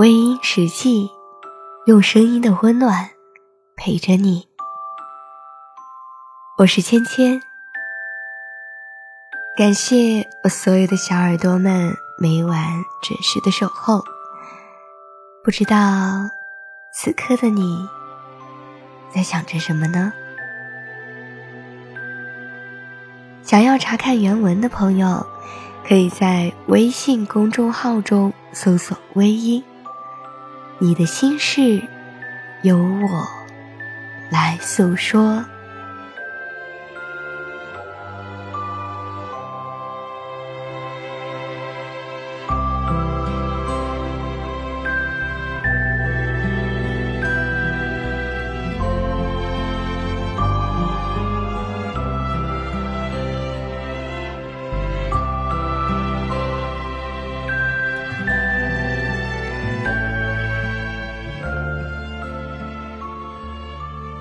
微音时记，用声音的温暖陪着你。我是芊芊，感谢我所有的小耳朵们每晚准时的守候。不知道此刻的你在想着什么呢？想要查看原文的朋友，可以在微信公众号中搜索“微音”。你的心事，由我来诉说。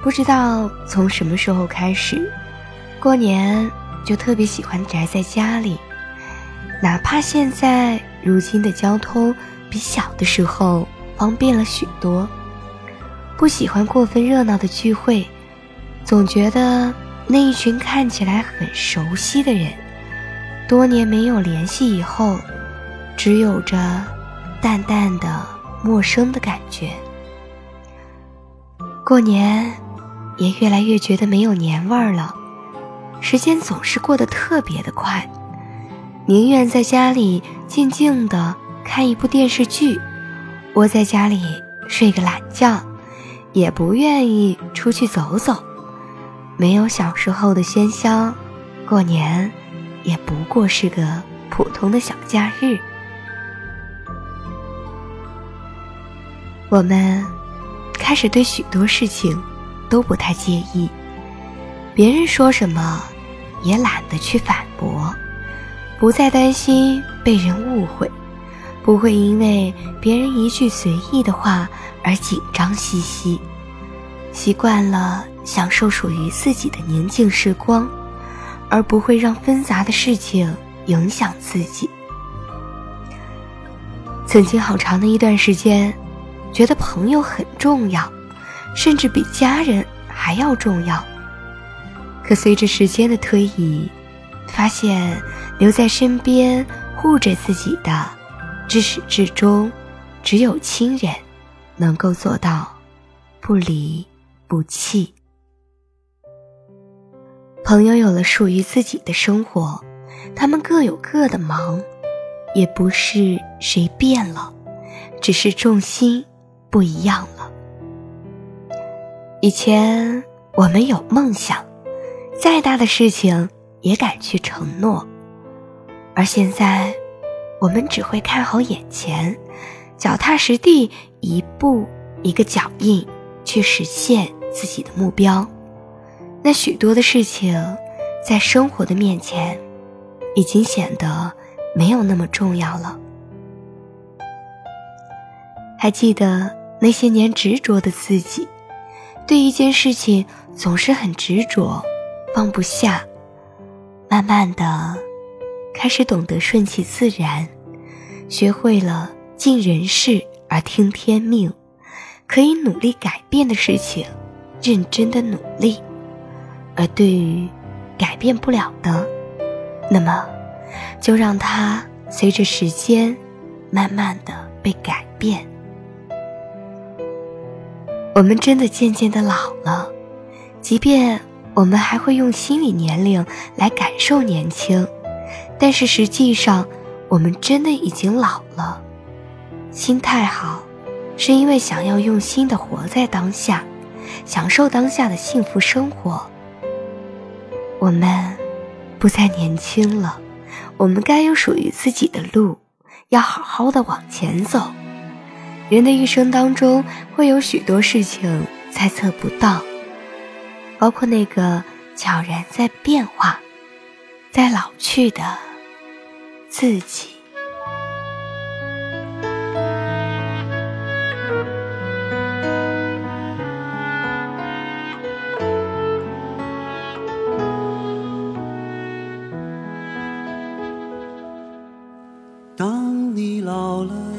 不知道从什么时候开始，过年就特别喜欢宅在家里。哪怕现在如今的交通比小的时候方便了许多，不喜欢过分热闹的聚会，总觉得那一群看起来很熟悉的人，多年没有联系以后，只有着淡淡的陌生的感觉。过年。也越来越觉得没有年味儿了，时间总是过得特别的快，宁愿在家里静静的看一部电视剧，窝在家里睡个懒觉，也不愿意出去走走。没有小时候的喧嚣，过年也不过是个普通的小假日。我们开始对许多事情。都不太介意，别人说什么，也懒得去反驳，不再担心被人误会，不会因为别人一句随意的话而紧张兮兮，习惯了享受属于自己的宁静时光，而不会让纷杂的事情影响自己。曾经好长的一段时间，觉得朋友很重要。甚至比家人还要重要。可随着时间的推移，发现留在身边护着自己的，至始至终，只有亲人能够做到不离不弃。朋友有了属于自己的生活，他们各有各的忙，也不是谁变了，只是重心不一样了。以前我们有梦想，再大的事情也敢去承诺，而现在，我们只会看好眼前，脚踏实地，一步一个脚印去实现自己的目标。那许多的事情，在生活的面前，已经显得没有那么重要了。还记得那些年执着的自己。对一件事情总是很执着，放不下。慢慢的，开始懂得顺其自然，学会了尽人事而听天命，可以努力改变的事情，认真的努力；而对于改变不了的，那么就让它随着时间，慢慢的被改变。我们真的渐渐的老了，即便我们还会用心理年龄来感受年轻，但是实际上，我们真的已经老了。心态好，是因为想要用心的活在当下，享受当下的幸福生活。我们不再年轻了，我们该有属于自己的路，要好好的往前走。人的一生当中，会有许多事情猜测不到，包括那个悄然在变化、在老去的自己。当你老了。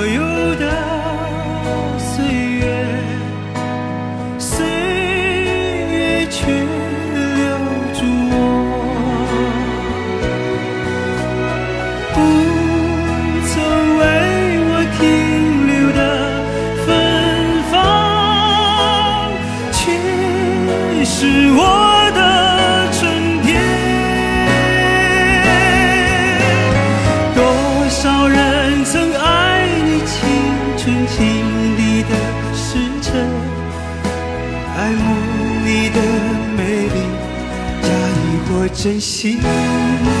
不曾为我停留的芬芳却是我的春天多少人曾爱你青春情意的时辰爱慕你的美丽假意或真心。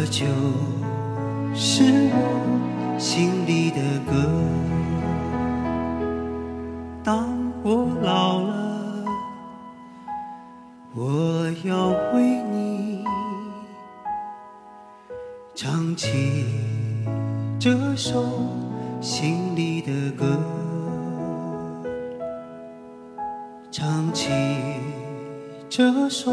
这就是我心里的歌。当我老了，我要为你。唱起这首心里的歌，唱起这首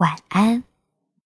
晚安。